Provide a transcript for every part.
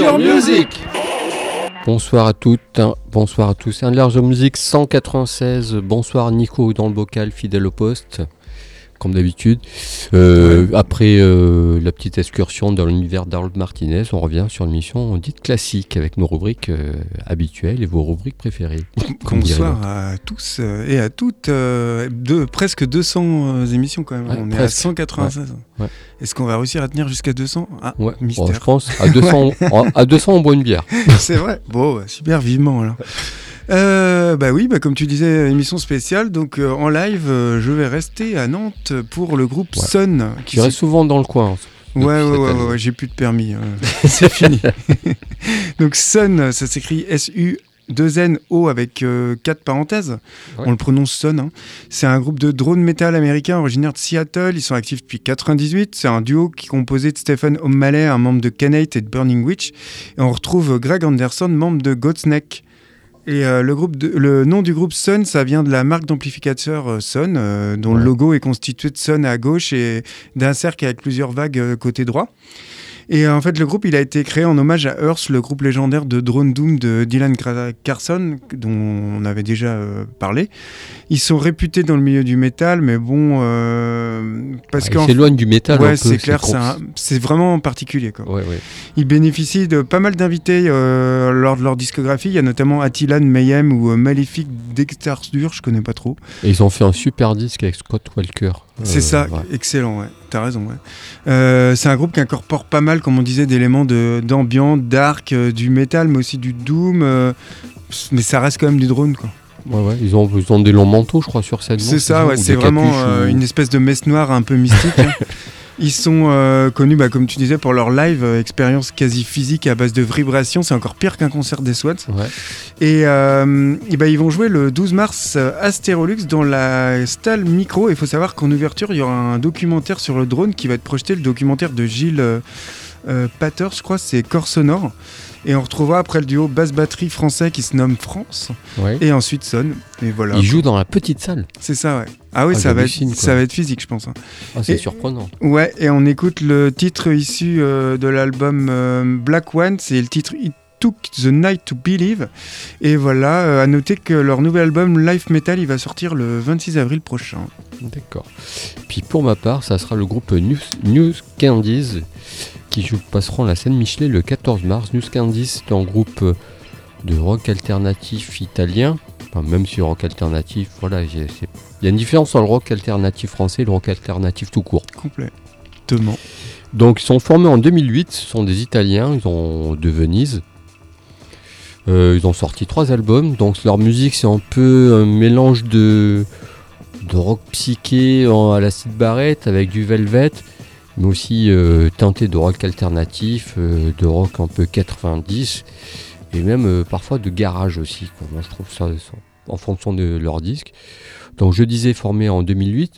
Music Bonsoir à toutes, hein, bonsoir à tous. Enlargeur Music 196. Bonsoir Nico dans le bocal, fidèle au poste, comme d'habitude. Euh, Après euh, la petite excursion dans l'univers d'Harold Martinez, on revient sur une mission dite classique avec nos rubriques euh, habituelles et vos rubriques préférées. Bonsoir à tous et à toutes. de, presque 200 euh, émissions quand même. Ouais, On est à presque. 196. Ouais. Ouais. Est-ce qu'on va réussir à tenir jusqu'à 200 Ah, Ouais, bon, mystère. je pense à 200, en- à 200 on boit une bière. C'est vrai. Bon, super vivement alors. Euh, bah oui, bah comme tu disais, émission spéciale. Donc euh, en live, euh, je vais rester à Nantes pour le groupe Ouais. Sun. qui Tu restes souvent dans le coin. Ouais, ouais, depuis cette ouais, année. ouais, j'ai plus de permis. euh, c'est fini. Donc Sun, ça s'écrit S-U. 2 N O avec 4 parenthèses. Ouais. On le prononce Sun. hein. C'est un groupe de drone metal américain originaire de Seattle. Ils sont actifs depuis 98. C'est un duo qui est composé de Stephen O'Malley, un membre de Canate et de Burning Witch. Et on retrouve Greg Anderson, membre de Godsneck. Et euh, le, groupe de- le nom du groupe Sun, ça vient de la marque d'amplificateur euh, Sun, euh, dont le logo est constitué de Sun à gauche et d'un cercle avec plusieurs vagues côté droit. Et euh, en fait, le groupe, il a été créé en hommage à Earth, le groupe légendaire de Drone Doom de Dylan Carson, dont on avait déjà euh, parlé. Ils sont réputés dans le milieu du métal, mais bon, euh, parce Ouais, qu'en il s'éloigne du métal. un Ouais, peu, c'est clair, c'est vraiment particulier. Quoi. Ouais, ouais. Ils bénéficient de pas mal d'invités euh, lors de leur discographie. Il y a notamment Attilan Mayhem ou Maléfique Dextarsdur, je connais pas trop. Et ils ont fait un super disque avec Scott Walker. C'est ça, ouais. excellent, ouais. T'as raison, ouais. Euh, c'est un groupe qui incorpore pas mal, comme on disait, d'éléments de- d'ambiance, dark, euh, du métal, mais aussi du doom. euh, mais ça reste quand même du drone, quoi. Ouais, ouais, ils ont, ils ont des longs manteaux, je crois, sur scène. C'est ça, ouais. Ou C'est vraiment une espèce de messe noire un peu mystique. hein. Ils sont euh, connus, bah, comme tu disais, pour leur live, euh, expérience quasi physique à base de vibrations. C'est encore pire qu'un concert des SWAT. Ouais. Et, euh, et ben, ils vont jouer le 12 mars à Stérolux dans la Stalle Micro. Il faut savoir qu'en ouverture, il y aura un documentaire sur le drone qui va être projeté, le documentaire de Gilles Pater, je crois, c'est Corps Sonore. Et on retrouvera après le duo basse-batterie français qui se nomme France. Ouais. Et ensuite Son. Et voilà. Ils jouent dans la petite salle. C'est ça, ouais. Ah oui, Ah, ça, va être, j'hallucine, quoi. ça va être physique, je pense. hein. Ah, c'est surprenant. Ouais, et on écoute le titre issu euh, de l'album euh, Black One, c'est le titre It Took the Night to Believe. Et voilà, euh, à noter que leur nouvel album Life Metal, il va sortir le 26 avril prochain. D'accord. Puis pour ma part, ça sera le groupe News, News Candies qui joue, passeront la scène Michelet le 14 mars. News Candies, c'est un groupe de rock alternatif italien. Enfin, même si rock alternatif, voilà, il y a une différence entre le rock alternatif français et le rock alternatif tout court. Complètement. Donc ils sont formés en 2008, ce sont des Italiens, ils sont de Venise. Euh, ils ont sorti trois albums, donc leur musique c'est un peu un mélange de, de rock psyché en- à la Sid Barrett avec du Velvet, mais aussi euh, teinté de rock alternatif, euh, de rock un peu 90, et même euh, parfois de garage aussi. Moi je trouve ça, en fonction de leur disque. Donc je disais formé en 2008.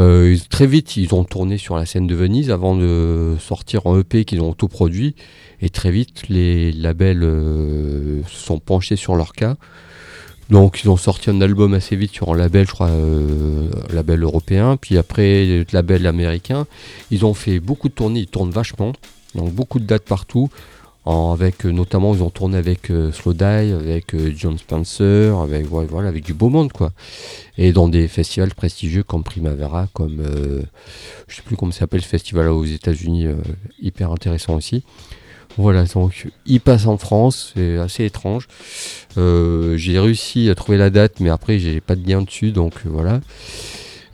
Euh, ils- très vite, ils ont tourné sur la scène de Venise avant de sortir en EP qu'ils ont autoproduit. Et très vite, les labels se sont penchés sur leur cas. Donc ils ont sorti un album assez vite sur un label, je crois, euh, label européen. Puis après, label américain. Ils ont fait beaucoup de tournées, ils tournent vachement. Donc beaucoup de dates partout. En- avec euh, notamment, ils ont tourné avec euh, avec euh, John Spencer, avec voilà, avec du beau monde quoi et dans des festivals prestigieux comme Primavera, comme euh, je sais plus comment s'appelle, ce festival aux États-Unis, hyper intéressant aussi. Voilà, donc il passe en France, c'est assez étrange. Euh, j'ai réussi à trouver la date, mais après j'ai pas de lien dessus, donc euh, voilà.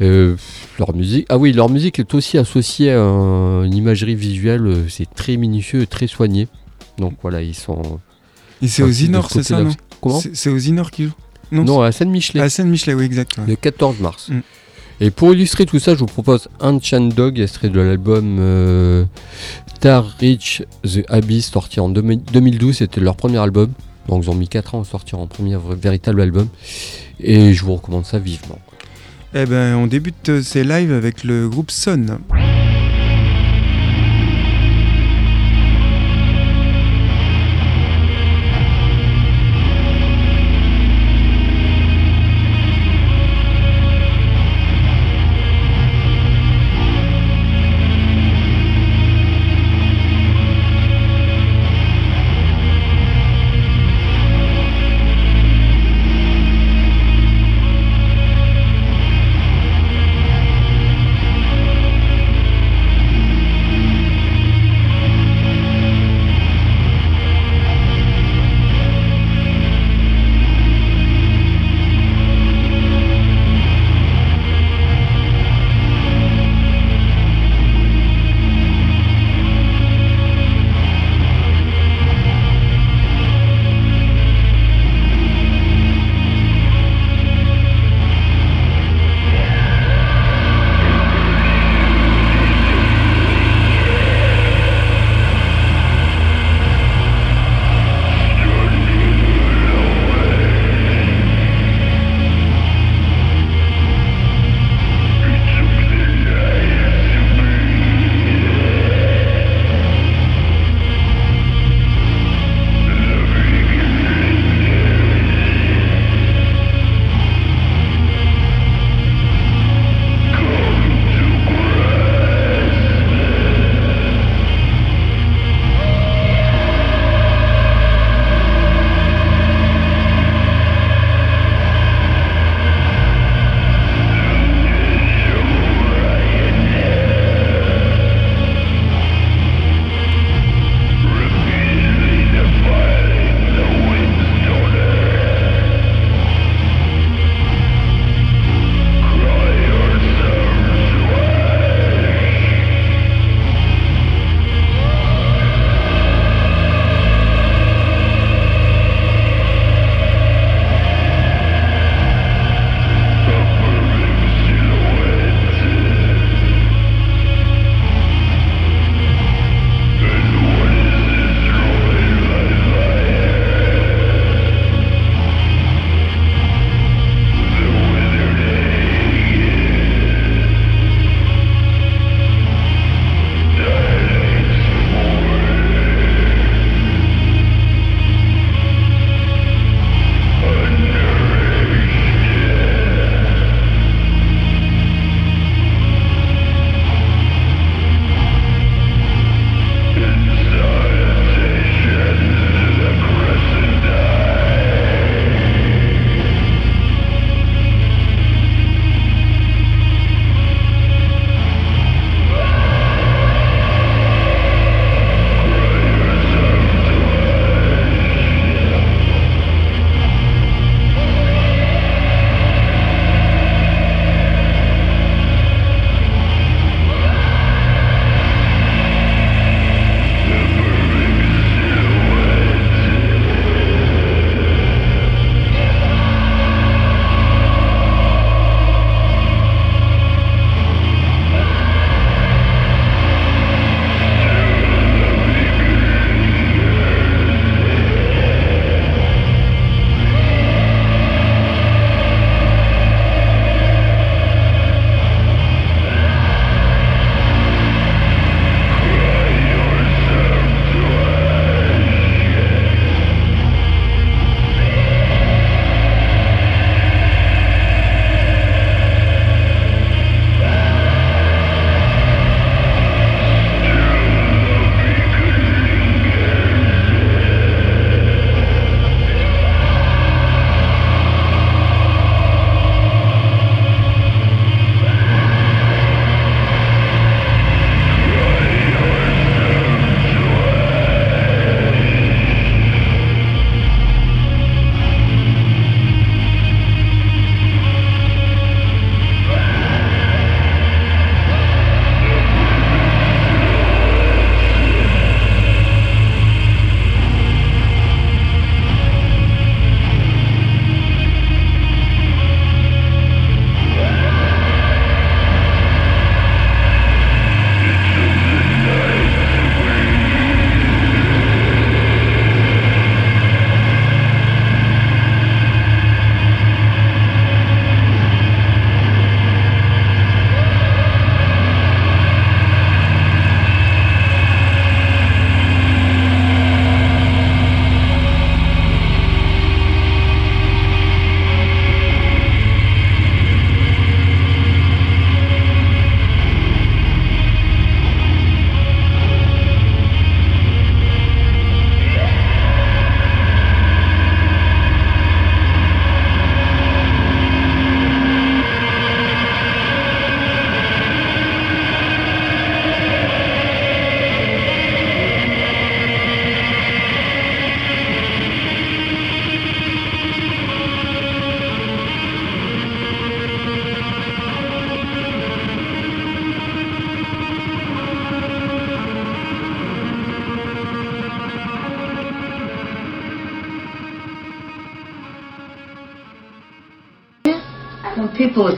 Euh, leur musique, ah oui, leur musique est aussi associée à un- une imagerie visuelle, c'est très minutieux, très soigné. Donc voilà, ils sont. Et c'est aux Inor, ce c'est ça, non Comment C'est aux Inor qu'ils jouent Non, à Seine-Michelet. À Seine-Michelet, oui, exact. ouais. le 14 mars. Mm. Et pour illustrer tout ça, je vous propose Ancient Dog, extrait de l'album euh, Tar Reach the Abyss, sorti en 2012. C'était leur premier album. Donc ils ont mis 4 ans à sortir en premier véritable album. Et je vous recommande ça vivement. Eh ben, on débute ces lives avec le groupe Son.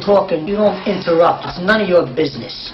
Talking, you don't interrupt. It's none of your business.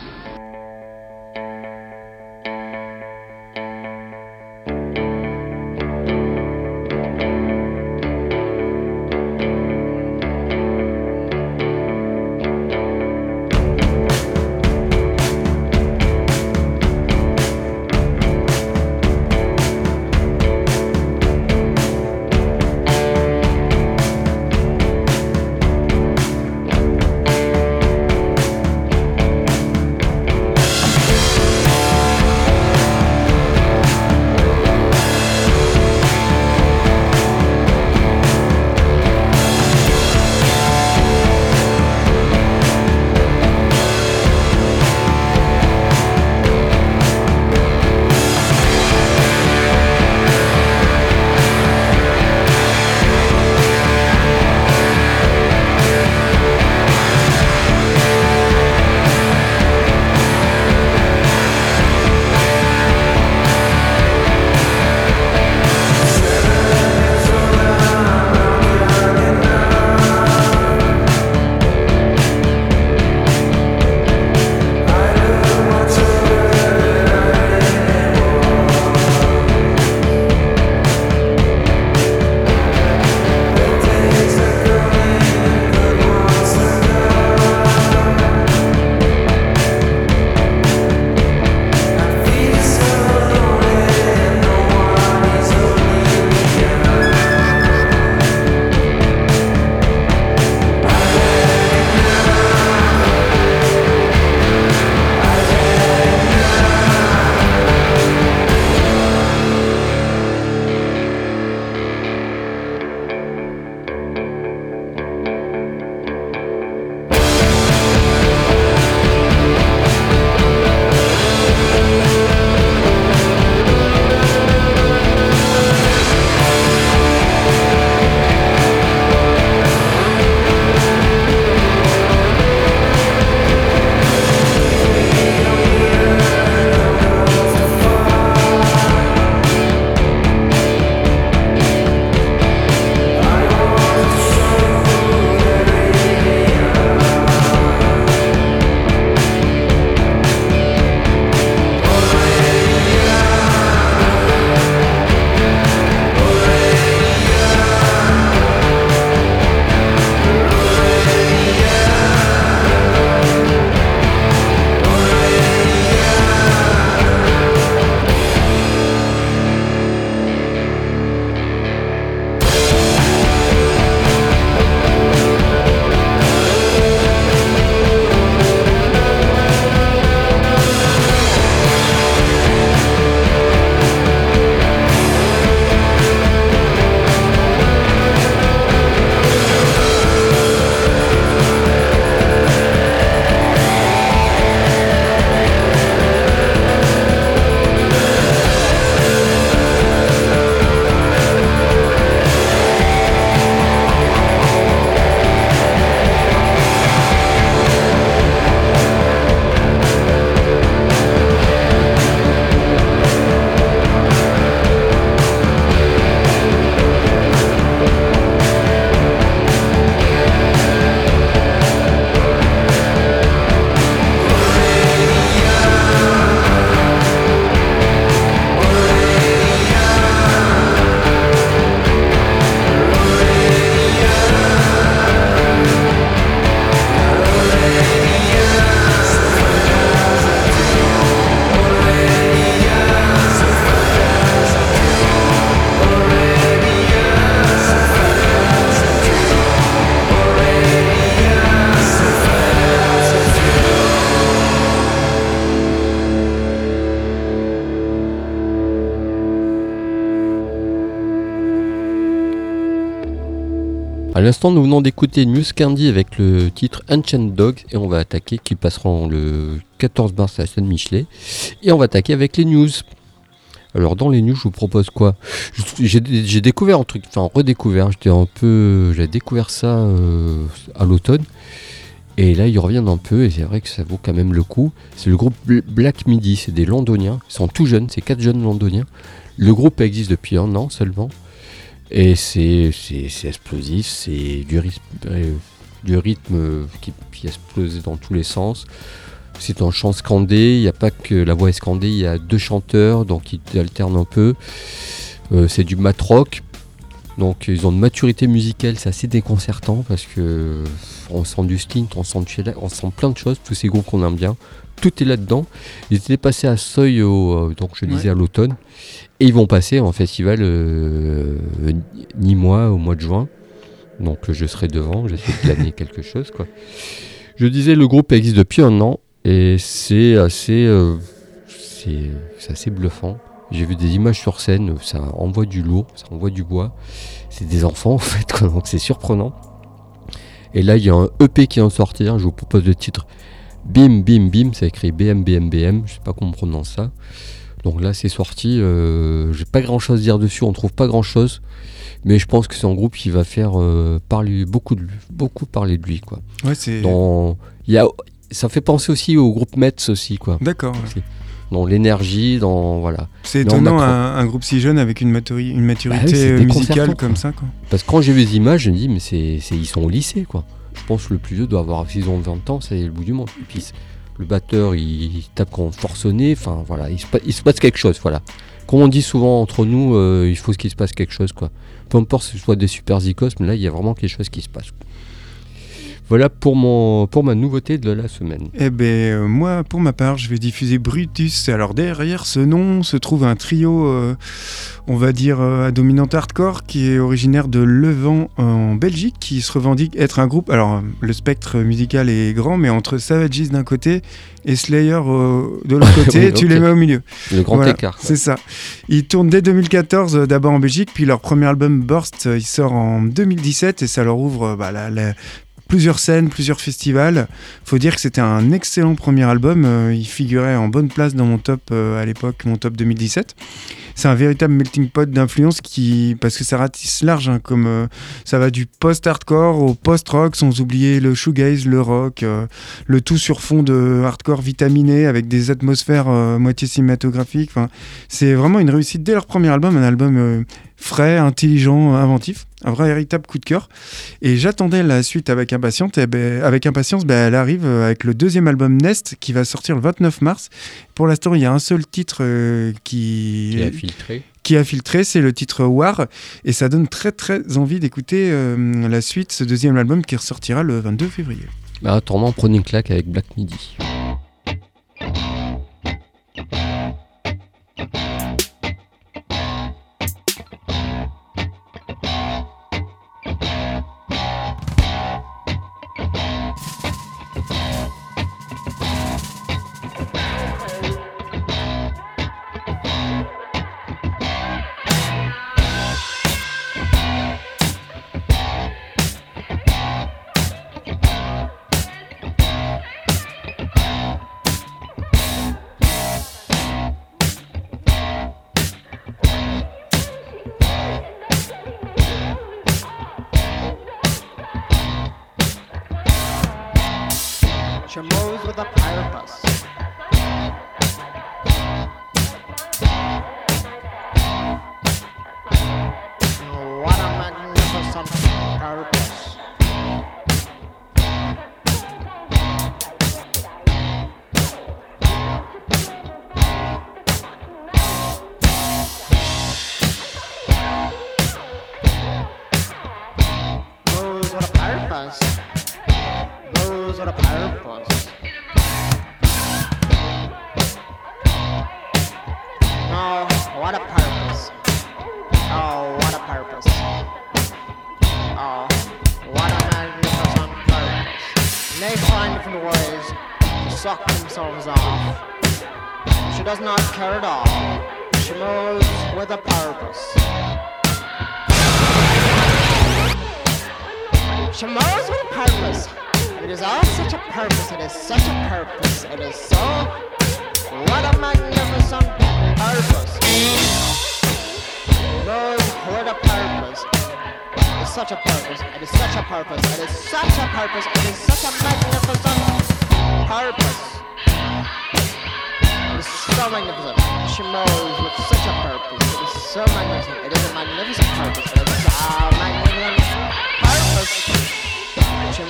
L'instant, nous venons d'écouter News Candy avec le titre Ancient Dog et on va attaquer, qui passeront le 14 mars à Saint-Michelet. Et on va attaquer avec les news. Alors dans les news, je vous propose quoi? J'ai découvert un truc, enfin redécouvert, j'étais un peu, j'ai découvert ça euh, à l'automne. Et là, ils reviennent un peu, et c'est vrai que ça vaut quand même le coup. C'est le groupe Black Midi, c'est des londoniens. Ils sont tout jeunes, c'est quatre jeunes londoniens. Le groupe existe depuis un an seulement. Et c'est explosif, c'est du du rythme euh, qui, qui explose dans tous les sens. C'est un chant scandé, il n'y a pas que la voix est scandée, il y a deux chanteurs, donc ils alternent un peu. Euh, c'est du mat rock, donc ils ont une maturité musicale, c'est assez déconcertant parce que on sent du Stint, on sent, du on sent plein de choses, tous ces groupes qu'on aime bien. Tout est là-dedans. Ils étaient passés à Seuil, au, euh, donc je disais à l'automne, et ils vont passer en festival euh, Nîmois au mois de juin. Donc je serai devant, j'essaie de planer quelque chose. Quoi. Je disais, le groupe existe depuis un an et c'est assez, euh, c'est c'est assez bluffant. J'ai vu des images sur scène, ça envoie du lourd, ça envoie du bois. C'est des enfants en fait, quoi, donc c'est surprenant. Et là, il y a un EP qui vient de sortir, je vous propose le titre Bim Bim Bim, ça écrit BM BM BM, je sais pas comment on prononce ça. Donc là, c'est sorti, euh, j'ai pas grand chose à dire dessus, on trouve pas grand chose. Mais je pense que c'est un groupe qui va faire euh, parler, beaucoup, de, lui- beaucoup parler de lui. Quoi. Ouais, c'est. Dans, il y a, ça fait penser aussi au groupe Metz aussi. Quoi. D'accord. ouais. Dans l'énergie, dans. Voilà. C'est étonnant un, un groupe si jeune avec une, maturi- une maturité Bah oui, c'est euh, musicale comme quoi. ça. Quoi. Parce que quand j'ai vu les images, je me dis, mais c'est, c'est- ils sont au lycée, quoi. Je pense que le plus vieux doit avoir, s'ils ont 20 ans, c'est le bout du monde. Et puis, le batteur, il, tape quand forçonné, enfin, voilà, il se, passe quelque chose, voilà. Comme on dit souvent entre nous, euh, il faut qu'il se passe quelque chose, quoi. Peu importe si ce soit des super zikos, mais là, il y a vraiment quelque chose qui se passe. Voilà pour, mon, pour ma nouveauté de la semaine. Eh ben euh, moi, pour ma part, je vais diffuser Brutus. Alors derrière ce nom se trouve un trio, euh, on va dire euh, à dominante hardcore, qui est originaire de Levant en Belgique, qui se revendique être un groupe. Alors euh, le spectre musical est grand, mais entre Savages d'un côté et Slayer de l'autre côté, Oui, tu les mets au milieu. Le grand Voilà, écart. C'est ça. Ils tournent dès 2014, euh, d'abord en Belgique, puis leur premier album Burst, il sort en 2017 et ça leur ouvre bah, la- la- plusieurs scènes, plusieurs festivals. Faut dire que c'était un excellent premier album. euh, il figurait en bonne place dans mon top euh, à l'époque, mon top 2017. C'est un véritable melting pot d'influences qui, parce que ça ratisse large, hein, comme euh, ça va du post-hardcore au post-rock, sans oublier le shoegaze, le rock, le tout sur fond de hardcore vitaminé avec des atmosphères moitié cinématographiques. C'est vraiment une réussite dès leur premier album, un album frais, intelligent, inventif, un vrai véritable coup de cœur. Et j'attendais la suite avec impatience. Et ben, avec impatience, ben, elle arrive euh, avec le deuxième album Nest qui va sortir le 29 mars. Pour l'instant, il y a un seul titre euh, qui, Qui a filtré. qui a filtré, c'est le titre War, et ça donne très très envie d'écouter euh, la suite, ce deuxième album qui ressortira le 22 février. Bah, attendant, prenez une claque avec Black Midi.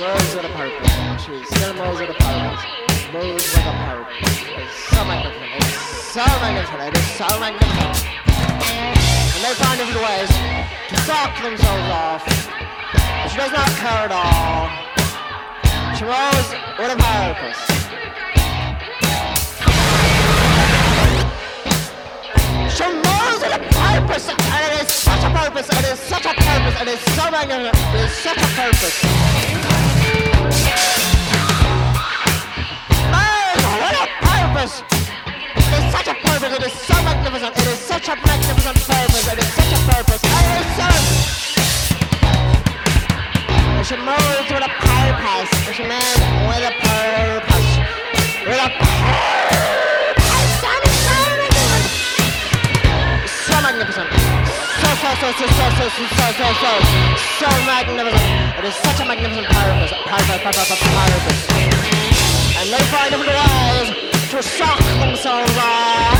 Moves with a purpose. Still moves with a purpose. Moves with a purpose. It's so magnificent. It's so magnificent. It is so magnificent. And they find different ways to talk themselves off. She does not care at all. She moves with a purpose. She moves with a purpose, and it is such a purpose, it is such a purpose, it is so magnificent, it is such a purpose. Man, what a purpose! It is such a purpose, it is so magnificent, it is such a magnificent. Purpose, it is such a purpose, it is so... She moves with a purpose, she moves with a purpose, with a purpose, that is so magnificent. So magnificent. So, so, so, so, so, so, so, so, so, so, magnificent. It is such a magnificent purpose, purpose, purpose, purpose. And they find different to shock themselves off.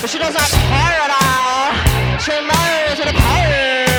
But she does not care at all. She marries with a purpose.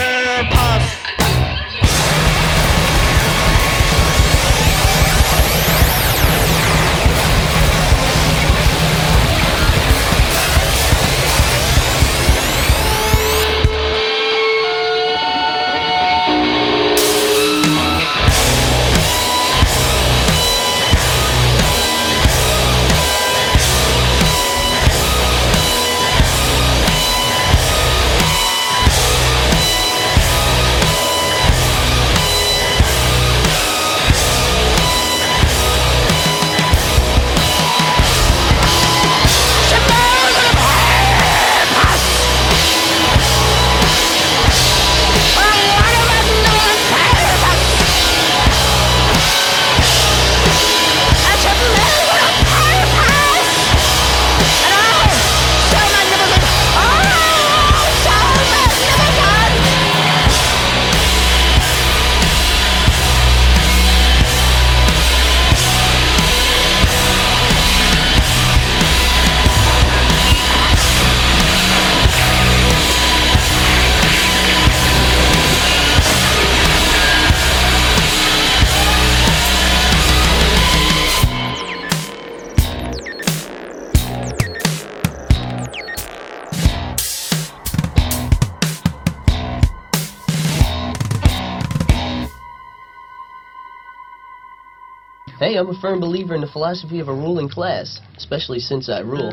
I'm a firm believer in the philosophy of a ruling class, especially since I rule.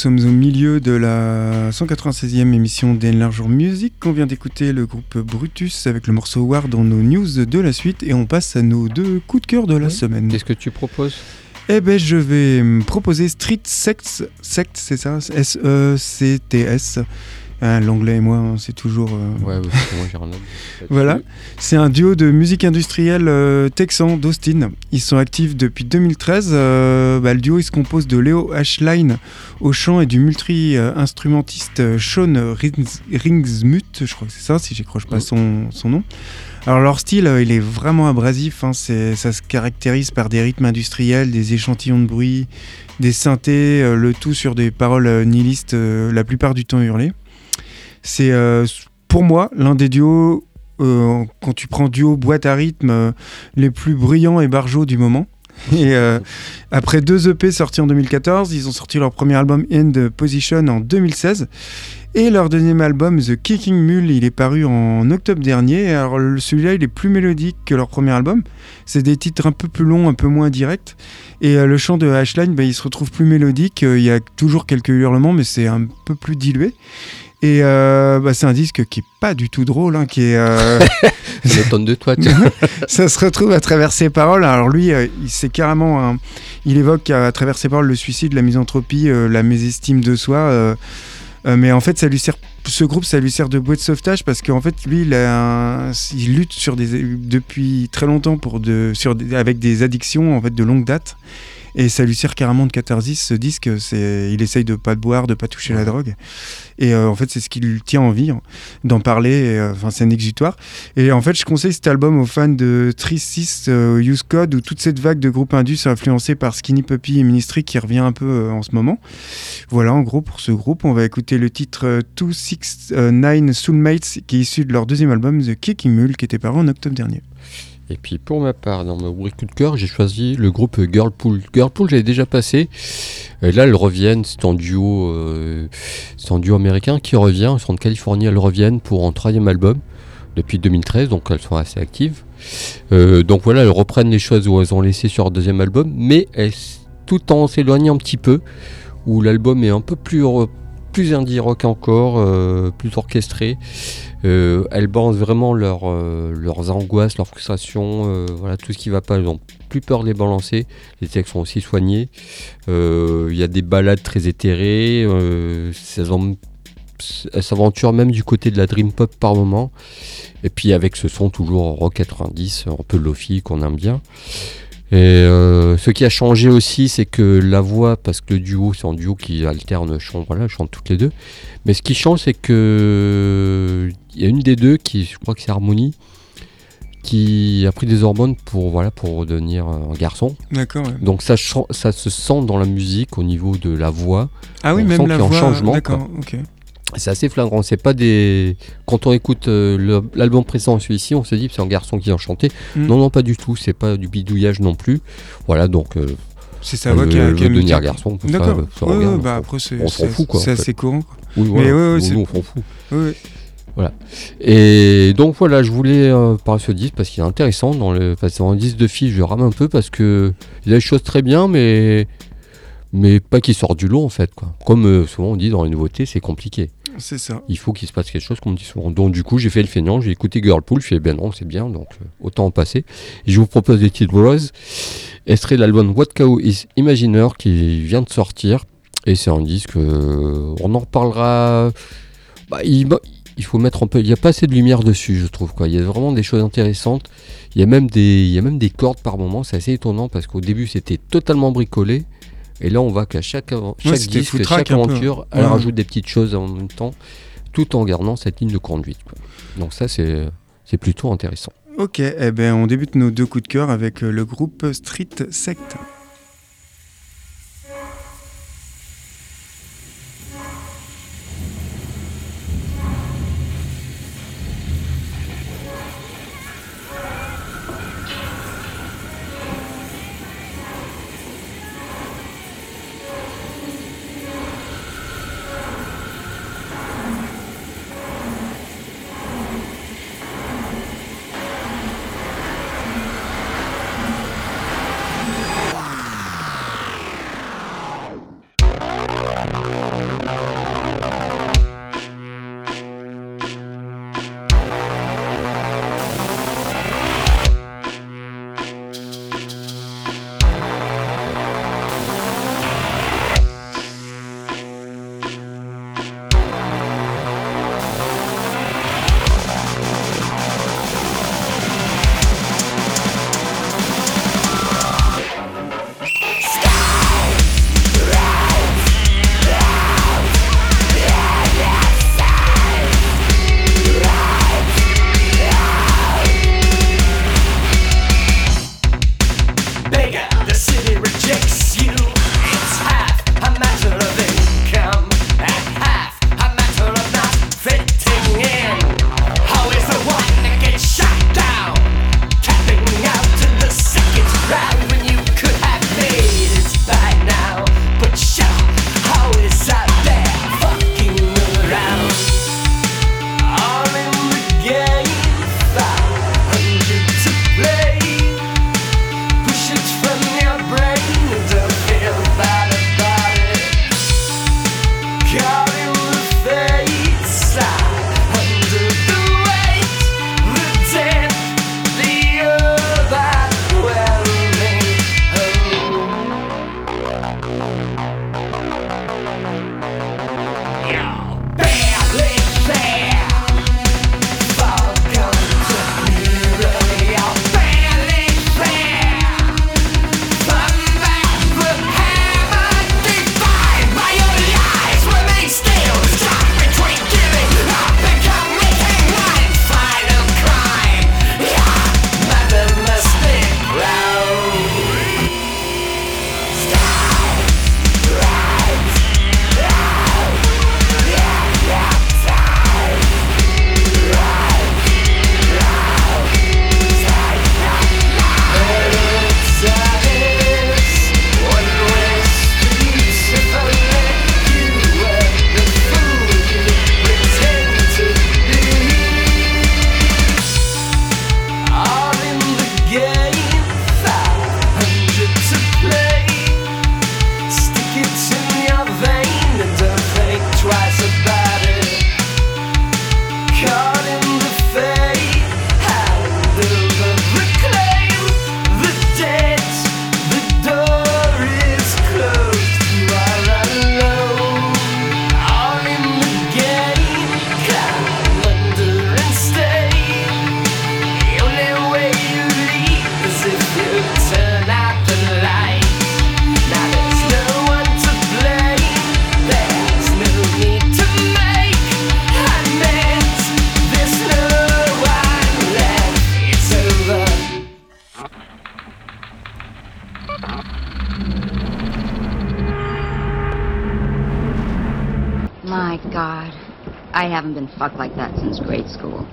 Sommes au milieu de la 196e émission d'Enlarger Music. On vient d'écouter le groupe Brutus avec le morceau War dans nos news de la suite et on passe à nos deux coups de cœur de la Oui. semaine. Qu'est-ce que tu proposes? Eh ben je vais proposer Street Sects, Sect c'est ça? S-E-C-T-S. Ah, L'anglais et moi, hein, c'est toujours... euh, Ouais, moi j'ai là-dessus. Voilà, c'est un duo de musique industrielle euh, texan d'Austin. Ils sont actifs depuis 2013. Euh, bah, le duo il se compose de Léo Ashline au chant et du multi-instrumentiste Sean Rings- Ringsmut, je crois que c'est ça, si j'écroche pas son, son nom. Alors leur style, euh, il est vraiment abrasif. hein, ça se caractérise par des rythmes industriels, des échantillons de bruit, des synthés, euh, le tout sur des paroles euh, nihilistes, la plupart du temps hurlées. C'est euh, pour moi l'un des duos, euh, quand tu prends duo boîte à rythme, euh, les plus bruyants et barjots du moment. Après deux EP sortis en 2014, ils ont sorti leur premier album End Position en 2016. Et leur deuxième album, The Kicking Mule, il est paru en octobre dernier. Alors celui-là, il est plus mélodique que leur premier album. C'est des titres un peu plus longs, un peu moins directs. Et le chant de Ashline, bah, il se retrouve plus mélodique. Il y a toujours quelques hurlements, mais c'est un peu plus dilué. Et euh, bah, c'est un disque qui est pas du tout drôle, hein, qui est... euh, de toi. ça se retrouve à travers ses paroles. Alors lui, euh, il c'est carrément, un- il évoque à travers ses paroles le suicide, la misanthropie, euh, la mésestime de soi. mais en fait, ça lui sert, ce groupe, ça lui sert de bouée de sauvetage parce qu'en fait, lui, il, a un- il lutte sur des, depuis très longtemps pour de, sur des- avec des addictions en fait de longue date. Et ça lui sert carrément de catharsis. Ce disque, c'est, il essaye de pas boire, de pas toucher la drogue. Et euh, en fait, c'est ce qui lui tient envie hein, d'en parler. euh, Enfin, c'est un exutoire. Et en fait, je conseille cet album aux fans de 3-6 euh, Use Code où toute cette vague de groupes indus influencés par Skinny Puppy et Ministry qui revient un peu euh, en ce moment. Voilà, en gros, pour ce groupe, on va écouter le titre euh, 269 Soulmates qui est issu de leur deuxième album The Kicking Mule qui était paru en octobre dernier. Et puis pour ma part, dans mon rubrique coup de cœur, j'ai choisi le groupe Girlpool. Girlpool, j'avais déjà passé. Et là, elles reviennent. C'est en duo, euh, c'est en duo américain qui revient. Ils sont de Californie. Elles reviennent pour un troisième album depuis 2013, donc elles sont assez actives. Euh, donc voilà, elles reprennent les choses où elles ont laissé sur leur deuxième album, mais elles- tout en s'éloignant un petit peu, où l'album est un peu plus plus indie rock encore, euh, plus orchestré. Euh, elles balancent vraiment euh, leurs angoisses, leurs frustrations, euh, voilà, tout ce qui va pas. Elles ont plus peur de les balancer. Les textes sont aussi soignés. Il y a des balades très éthérées. elles s'aventurent même du côté de la dream pop par moment. Et puis avec ce son toujours rock 90, un peu lofi qu'on aime bien. Et euh, ce qui a changé aussi, c'est que la voix, parce que le duo, c'est un duo qui alterne chant, voilà, chante toutes les deux. Mais ce qui change, c'est que il y a une des deux qui, je crois que c'est Harmonie, qui a pris des hormones pour voilà pour devenir un garçon. D'accord. Donc ça, ça se sent dans la musique au niveau de la voix. Ah oui, On même sent la voix. changement, D'accord, ok. C'est assez flagrant. C'est pas des. Quand on écoute euh, l'album précédent, celui-ci, on se dit c'est un garçon qui a chanté. Mm. Non, non, pas du tout. C'est pas du bidouillage non plus. Voilà, donc. euh, C'est sa voix qui a, qui a devenir garçon. tout ça, D'accord. euh, Ouais, ouais, on bah après, c'est en assez fait. courant. quoi. Oui, Mais voilà. ouais, ouais, Nous, c'est- nous, on s'en fout. Ouais. Et donc voilà, je voulais euh, parler de ce disque parce qu'il est intéressant. Dans le, dans le disque de filles, je rame un peu parce que il y a des choses très bien, mais mais pas qui sort du lot en fait. Quoi. Comme euh, souvent on dit dans les nouveautés, c'est compliqué. C'est ça. Il faut qu'il se passe quelque chose, comme on dit souvent. Donc du coup, j'ai fait le feignant, j'ai écouté Girlpool, je fais ben non, c'est bien, donc euh, autant en passer. Je vous propose des titres Bros. Extrait de l'album What Cow is Imaginer qui vient de sortir. Et c'est un disque, euh, on en reparlera. Bah, il, il faut mettre un peu. Il n'y a pas assez de lumière dessus, je trouve. Il y a vraiment des choses intéressantes. Il y a même des, il y a même des cordes par moment. C'est assez étonnant parce qu'au début, c'était totalement bricolé. Et là, on voit qu'à chaque, disque, chaque aventure, elle Ouais. rajoute des petites choses en même temps, tout en gardant cette ligne de conduite. quoi. Donc ça, c'est c'est plutôt intéressant. Ok, eh ben, on débute nos deux coups de cœur avec euh, le groupe Street Sect. fuck like that since grade school.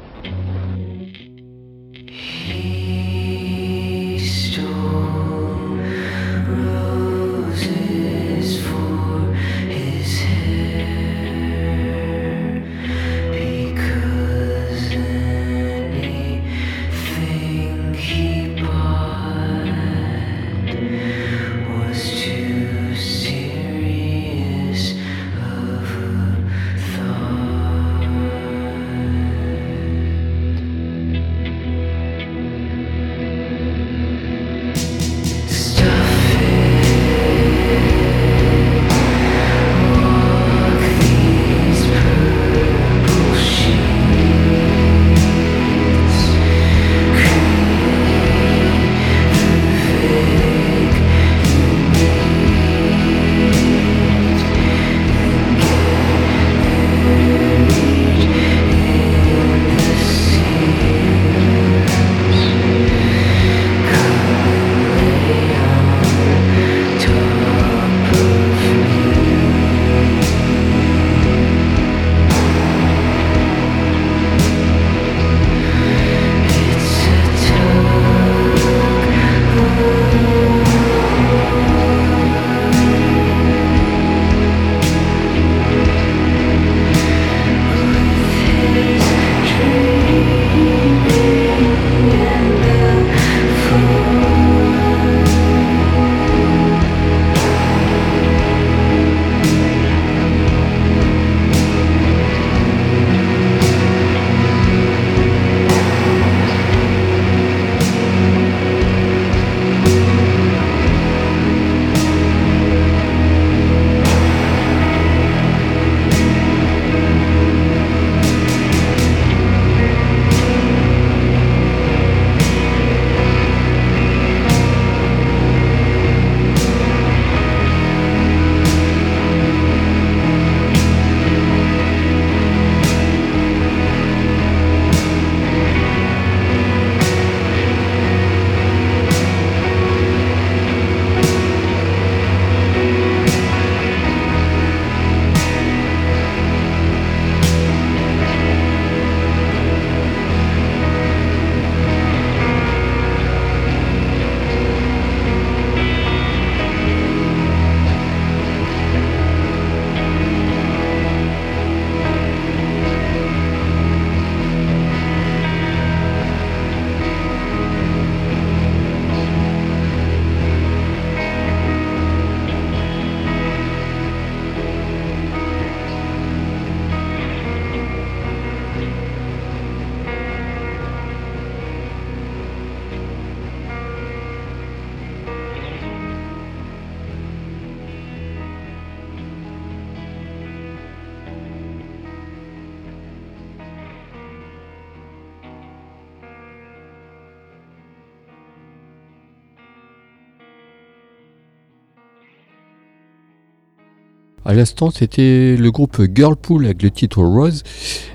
L'instant, c'était le groupe Girlpool avec le titre Rose.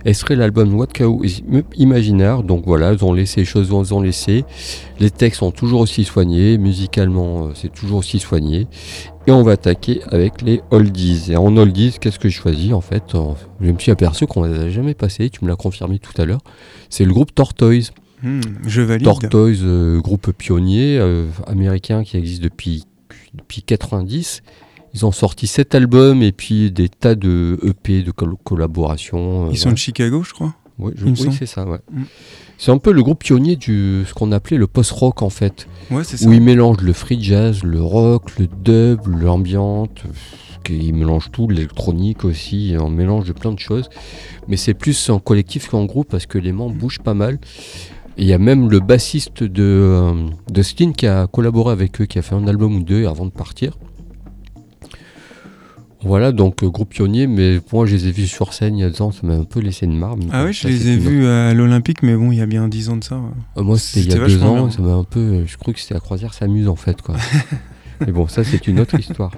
Et serait l'album What Cow is Imaginaire. Donc voilà, ils ont laissé les choses, ils ont laissé. Les textes sont toujours aussi soignés. Musicalement, euh, c'est toujours aussi soigné. Et on va attaquer avec les oldies. Et en oldies, qu'est-ce que je choisis en fait Je me suis aperçu qu'on les a jamais passés. Tu me l'as confirmé tout à l'heure. C'est le groupe Tortoise. Hmm, je valide. Tortoise, euh, groupe pionnier euh, américain qui existe depuis, depuis 90. Ils ont sorti sept albums et puis des tas de EP, de col- collaborations. euh, Ils sont de Chicago, je crois. Je- oui, semble. c'est ça, ouais. Mm. C'est un peu le groupe pionnier du ce qu'on appelait le post-rock en fait, Ouais, c'est ça. où ils mélangent le free jazz, le rock, le dub, l'ambiante, ils mélangent tout, l'électronique aussi, un mélange de plein de choses. Mais c'est plus en collectif qu'en groupe parce que les membres bougent pas mal. Il y a même le bassiste de, euh, de Sting qui a collaboré avec eux, qui a fait un album ou deux avant de partir. Voilà, donc euh, groupe pionnier, mais moi je les ai vus sur scène il y a deux ans, ça m'a un peu laissé une marme. Ah oui, je les ai vus à l'Olympique, mais bon, il y a bien 10 ans de ça. ouais. euh, Moi, c'était il y a deux vachement ans, bien. ça m'a un peu. euh, Je crois que c'était la croisière s'amuse en fait, quoi. Mais bon, ça, c'est une autre histoire.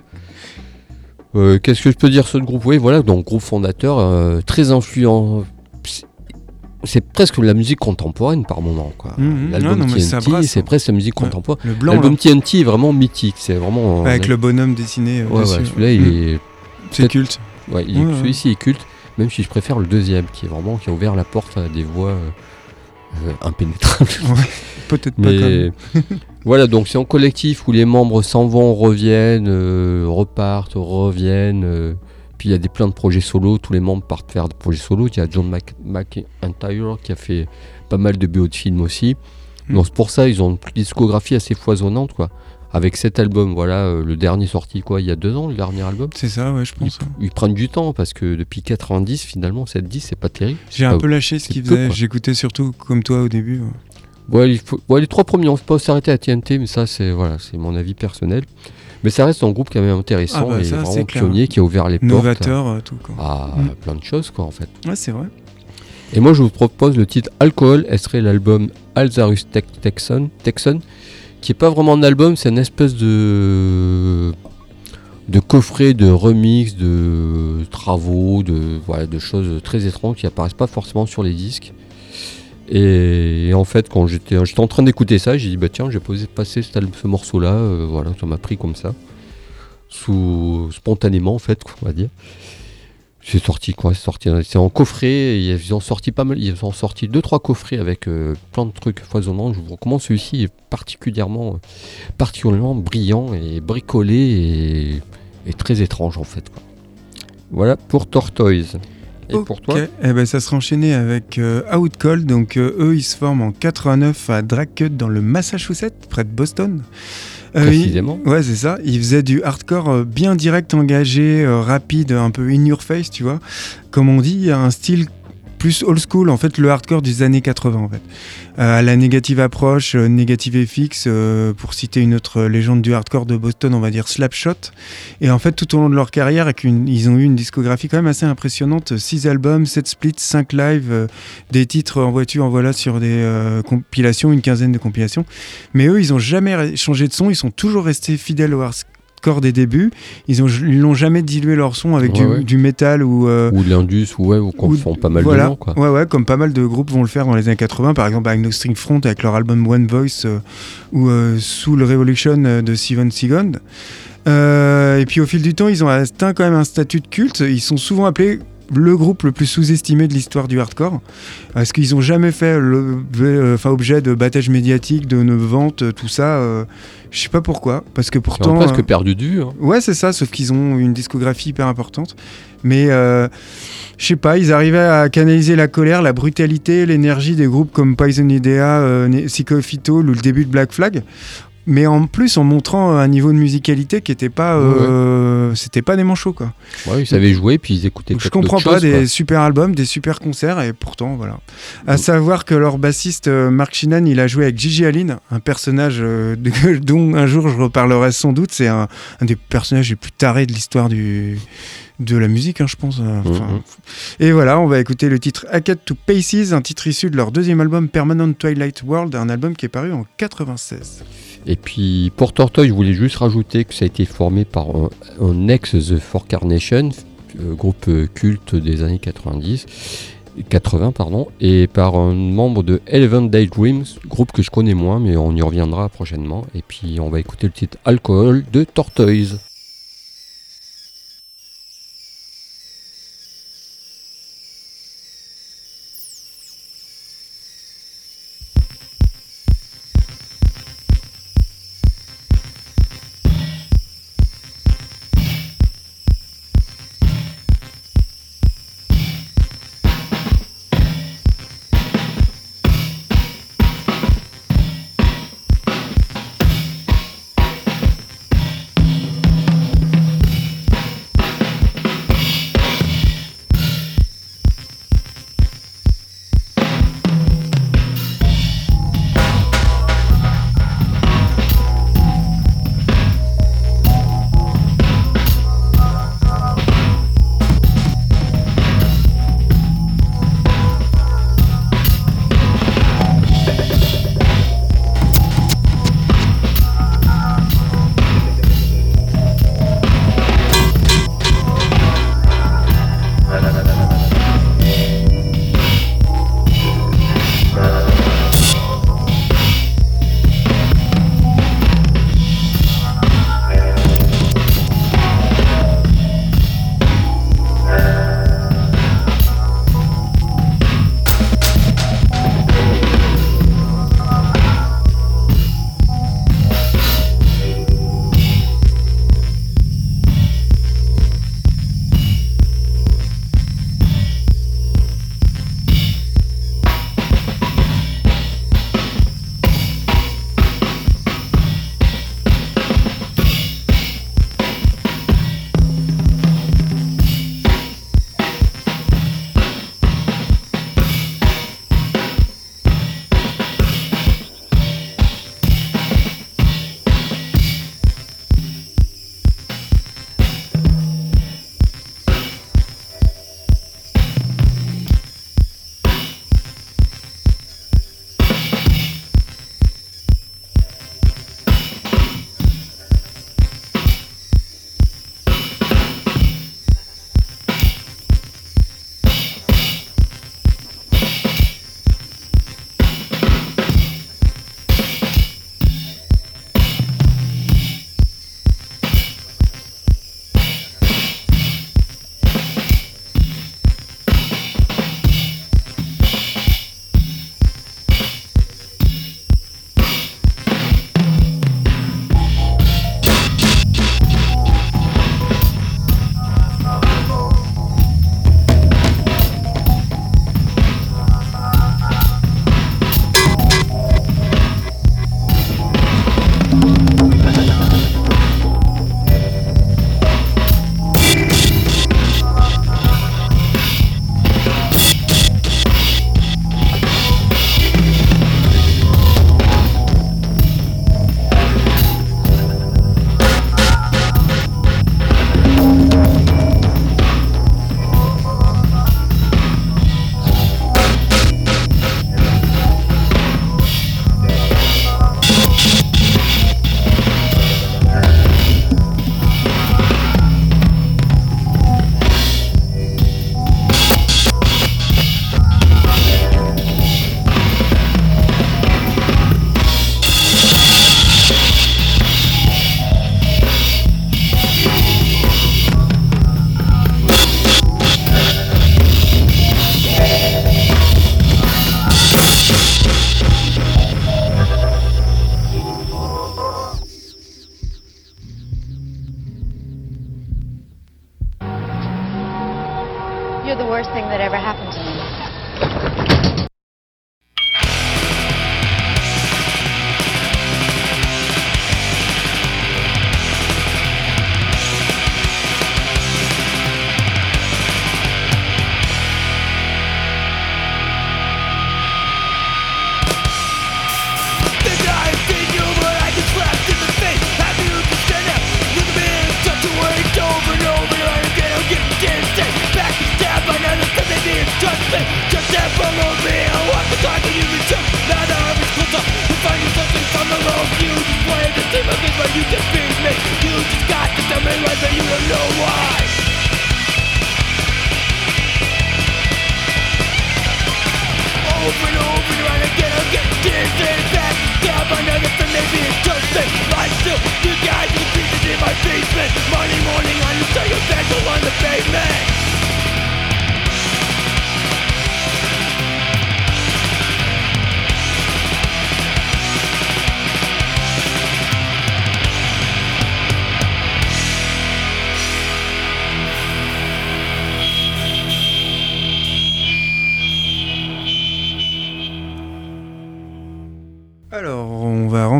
Euh, Qu'est-ce que je peux dire sur ce groupe? Oui, voilà, donc groupe fondateur, euh, très influent. C'est- presque la musique contemporaine par moment, quoi. L'album Ah non, mais ça TNT, c'est hein. presque la musique contemporaine. Le L'album TNT est vraiment mythique, c'est vraiment. avec le bonhomme dessiné Ouais, ouais, celui-là, il Hmm. est. C'est culte. Ouais, il est- celui-ci est culte, même si je préfère le deuxième, qui est vraiment qui a ouvert la porte à des voix euh, euh, impénétrables. Peut-être pas Mais voilà, donc c'est en collectif où les membres s'en vont, reviennent, euh, repartent, reviennent. euh, puis il y a des plein de projets solo, tous les membres partent faire des projets solo. Il y a John Mc- McIntyre qui a fait pas mal de BO de films aussi. Mm. Donc c'est pour ça ils ont une discographie assez foisonnante quoi. Avec cet album, voilà, euh, le dernier sorti quoi, il y a deux ans, le dernier album. C'est ça, ouais, je Ils, pense. ils prennent du temps parce que depuis 90 finalement, cette 10 c'est pas terrible. J'ai un peu lâché ce qu'ils faisaient. J'écoutais surtout comme toi au début. ouais. Ouais, il faut- ouais, les trois premiers, on peut pas s'arrêter à TNT, mais ça, c'est voilà, c'est mon avis personnel. Mais ça reste un groupe quand même intéressant Ah bah et ça, vraiment pionnier qui a ouvert les portes euh, tout quoi. à Mm. plein de choses, quoi, en fait. Ouais, c'est vrai. Et moi, je vous propose le titre Alcohol, elle serait l'album Alzarus Tex- Texan, Texan, qui est pas vraiment un album, c'est une espèce de de coffret de remix, de travaux, de voilà, de choses très étranges qui apparaissent pas forcément sur les disques. Et, en fait, quand j'étais en train d'écouter ça, j'ai dit bah tiens, j'ai posé passer ce morceau-là, euh, voilà, ça m'a pris comme ça, sous spontanément en fait, on va dire. C'est sorti quoi C'est sorti, c'est en coffret. et ils ont sorti pas mal. Ils ont sorti deux trois coffrets avec euh, plein de trucs foisonnants. Je vous recommande celui-ci est particulièrement, particulièrement brillant et bricolé et, très étrange en fait. Voilà pour Tortoise. Et pour toi? Eh ben, ça sera enchaîné avec euh, Out Cold. Donc, euh, eux, ils se forment en 89 à Dracut dans le Massachusetts, près de Boston. Euh, Précisément. ils- ouais, c'est ça. Ils faisaient du hardcore euh, bien direct, engagé, euh, rapide, un peu in your face, tu vois. Comme on dit, un style plus old school, en fait, le hardcore des années 80, en fait. Euh, la négative approche, euh, négative FX, euh, pour citer une autre légende du hardcore de Boston, on va dire Slapshot. Et en fait, tout au long de leur carrière, avec une- ils ont eu une discographie quand même assez impressionnante. 6 albums, 7 splits, 5 lives, euh, des titres en voiture, en voilà, sur des euh, compilations, une quinzaine de compilations. Mais eux, ils ont jamais changé de son, ils sont toujours restés fidèles au hardcore des débuts. Ils ont- ils n'ont jamais dilué leur son avec Ouais, du, ouais. du métal ou... euh, Ou l'Indus, ou ouais, ou qu'on font pas mal voilà. de gens quoi. Ouais, ouais, comme pas mal de groupes vont le faire dans les années 80, par exemple avec No String Front avec leur album One Voice euh, ou euh, Soul Revolution de Steven. Euh, et puis au fil du temps, ils ont atteint quand même un statut de culte. Ils sont souvent appelés le groupe le plus sous-estimé de l'histoire du hardcore parce qu'ils n'ont jamais fait le, euh, objet de battage médiatique, de vente, euh, tout ça. euh, je sais pas pourquoi, parce que Ils ont pourtant. presque euh, perdu vue. hein. Ouais, c'est ça, sauf qu'ils ont une discographie hyper importante. Mais euh, je sais pas, ils arrivaient à canaliser la colère, la brutalité, l'énergie des groupes comme Poison Idea, Psychophyto ou le début de Black Flag. Mais en plus, en montrant un niveau de musicalité qui était pas, euh, c'était pas des manchots quoi. Ouais, ils savaient jouer, puis ils écoutaient je peut-être comprends pas des quoi. super albums, des super concerts et pourtant voilà. À savoir que leur bassiste euh, Mark Shinan, il a joué avec Gigi Allen, un personnage euh, dont un jour je reparlerai sans doute. C'est un, un des personnages les plus tarés de l'histoire du de la musique, hein, je pense. euh. Mhm. Et voilà, on va écouter le titre Hackett to Paces, un titre issu de leur deuxième album Permanent Twilight World, un album qui est paru en 96. Et puis pour Tortoise, je voulais juste rajouter que ça a été formé par un, ex The Four Carnation, euh, groupe euh, culte des années 90, 80 pardon, et par un membre de Eleven Daydreams, groupe que je connais moins, mais on y reviendra prochainement. Et puis on va écouter le titre Alcohol de Tortoise.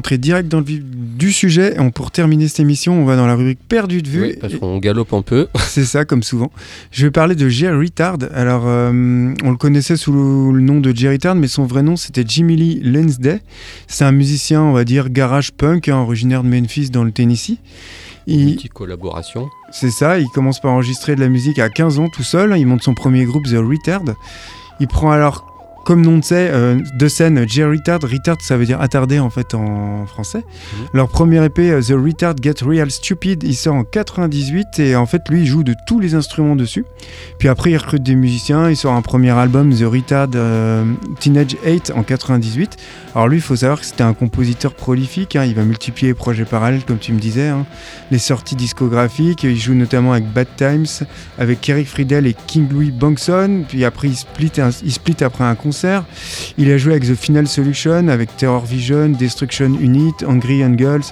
Rentrer direct dans le vif du sujet. Et pour terminer cette émission, on va dans la rubrique perdue de vue. Oui, parce qu'on galope un peu. C'est ça, comme souvent. Je vais parler de Jerry Retard. Alors, euh, on le connaissait sous le, nom de Jerry Retard, mais son vrai nom, c'était Jimmy Lee Lansday. C'est un musicien, on va dire, garage punk, hein, originaire de Memphis, dans le Tennessee. Il- Petite collaboration. c'est ça, il commence par enregistrer de la musique à 15 ans tout seul. Il monte son premier groupe, The Retard. Il prend alors comme nom de, euh, de scène Jerry Retard. Retard, ça veut dire attardé en fait en français. Leur premier EP, euh, The Retard Get Real Stupid, il sort en 98 et en fait lui il joue de tous les instruments dessus. Puis après il recrute des musiciens, il sort un premier album, The Retard euh, Teenage 8 en 98. Alors lui il faut savoir que c'était un compositeur prolifique, hein. il va multiplier les projets parallèles comme tu me disais, hein. les sorties discographiques, il joue notamment avec Bad Times, avec Eric Friedel et King Louis Bangson, puis après il split, un- il split après un concert. Il a joué avec The Final Solution, avec Terror Vision, Destruction Unit, Angry Angels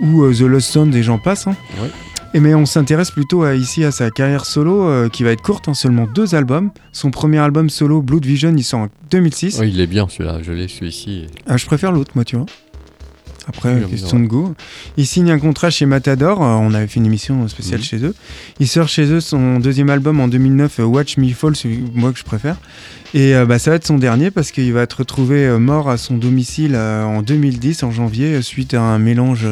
ou euh, The Lost Sound et j'en passe. hein. Ouais. Et mais on s'intéresse plutôt à, ici à sa carrière solo euh, qui va être courte, hein, seulement deux albums. Son premier album solo, Blood Vision, il sort en 2006. Oui, il est bien celui-là, je l'ai celui-ci. Ah, je préfère l'autre, moi, tu vois. Après, Oui, question de goût. Il signe un contrat chez Matador. euh, on avait fait une émission spéciale Mhm. chez eux. Il sort chez eux son deuxième album en 2009, euh, Watch Me Fall, celui moi que je préfère. Et euh, bah, ça va être son dernier parce qu'il va être retrouvé euh, mort à son domicile euh, en 2010, en janvier, suite à un mélange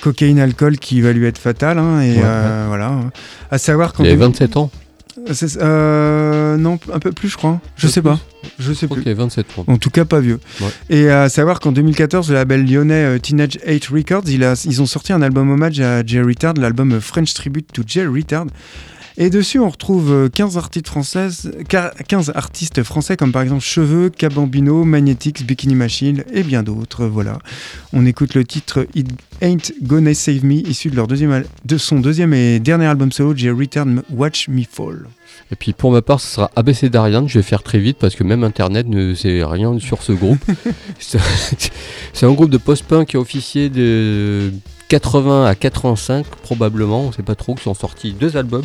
cocaïne-alcool qui va lui être fatal. hein, et Ouais, voilà. À savoir qu'en Il avait deux- 27 ans. C'est- euh, non, un peu plus, je crois. Je sais pas. Je sais crois plus. qu'il avait 27 ans. En tout cas, pas vieux. Ouais. Et à savoir qu'en 2014, le label lyonnais euh, Teenage 8 Records, il a, ils ont sorti un album hommage à Jerry Retard, l'album euh, French Tribute to Jerry Retard. Et dessus, on retrouve euh, 15 artistes, françaises, quar- 15 artistes français, comme par exemple Cheveux, Cabambino, Magnetics, Bikini Machine et bien d'autres. Voilà. On écoute le titre It Ain't Gonna Save Me, issu de, leur deuxième, de son deuxième et dernier album solo, Jerry Retard Watch Me Fall. Et puis pour ma part, ce sera ABC Darian. Je vais faire très vite parce que même Internet ne sait rien sur ce groupe. C'est c'est un groupe de post-punk qui a officié de 80 à 85 probablement. On sait pas trop. Qui ont sorti deux albums.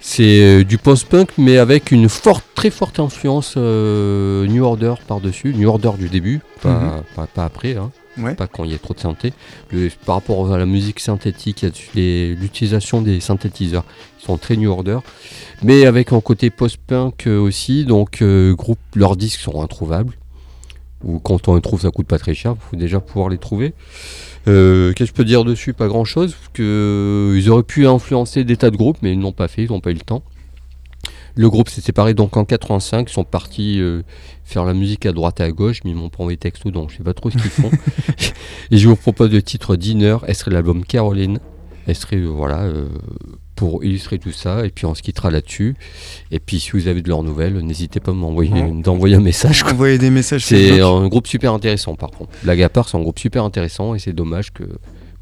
C'est euh, du post-punk mais avec une forte, très forte influence euh, New Order par-dessus. New Order du début, pas, pas, pas après. hein. Ouais. Pas quand il y a trop de synthé. Le- par rapport à la musique synthétique, l'utilisation des synthétiseurs. Ils sont très New Order mais avec un côté post-punk euh, aussi. Donc, euh, groupe, leurs disques sont introuvables. Ou quand on les trouve, ça coûte pas très cher. Il faut déjà pouvoir les trouver. Euh, Qu'est-ce que je peux dire dessus? Pas grand-chose. Euh, ils auraient pu influencer des tas de groupes, mais ils n'ont pas fait. Ils n'ont pas eu le temps. Le groupe s'est séparé donc en 85. Ils sont partis euh, faire la musique à droite et à gauche, mais ils m'ont pas envoyé texto, donc je sais pas trop ce qu'ils font. et je vous propose le titre Dinner. Elle serait l'album Caroline. Elle serait euh, voilà euh, pour illustrer tout ça. Et puis on se quittera là-dessus. Et puis si vous avez de leurs nouvelles, n'hésitez pas à m'envoyer Ouais. d'envoyer un message. quoi. Envoyer des messages C'est un groupe super intéressant par contre. Blague à part, c'est un groupe super intéressant et c'est dommage que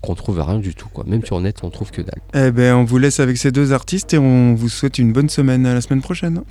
qu'on trouve rien du tout quoi. Même sur net, on trouve que dalle. Eh ben, on vous laisse avec ces deux artistes et on vous souhaite une bonne semaine à la semaine prochaine.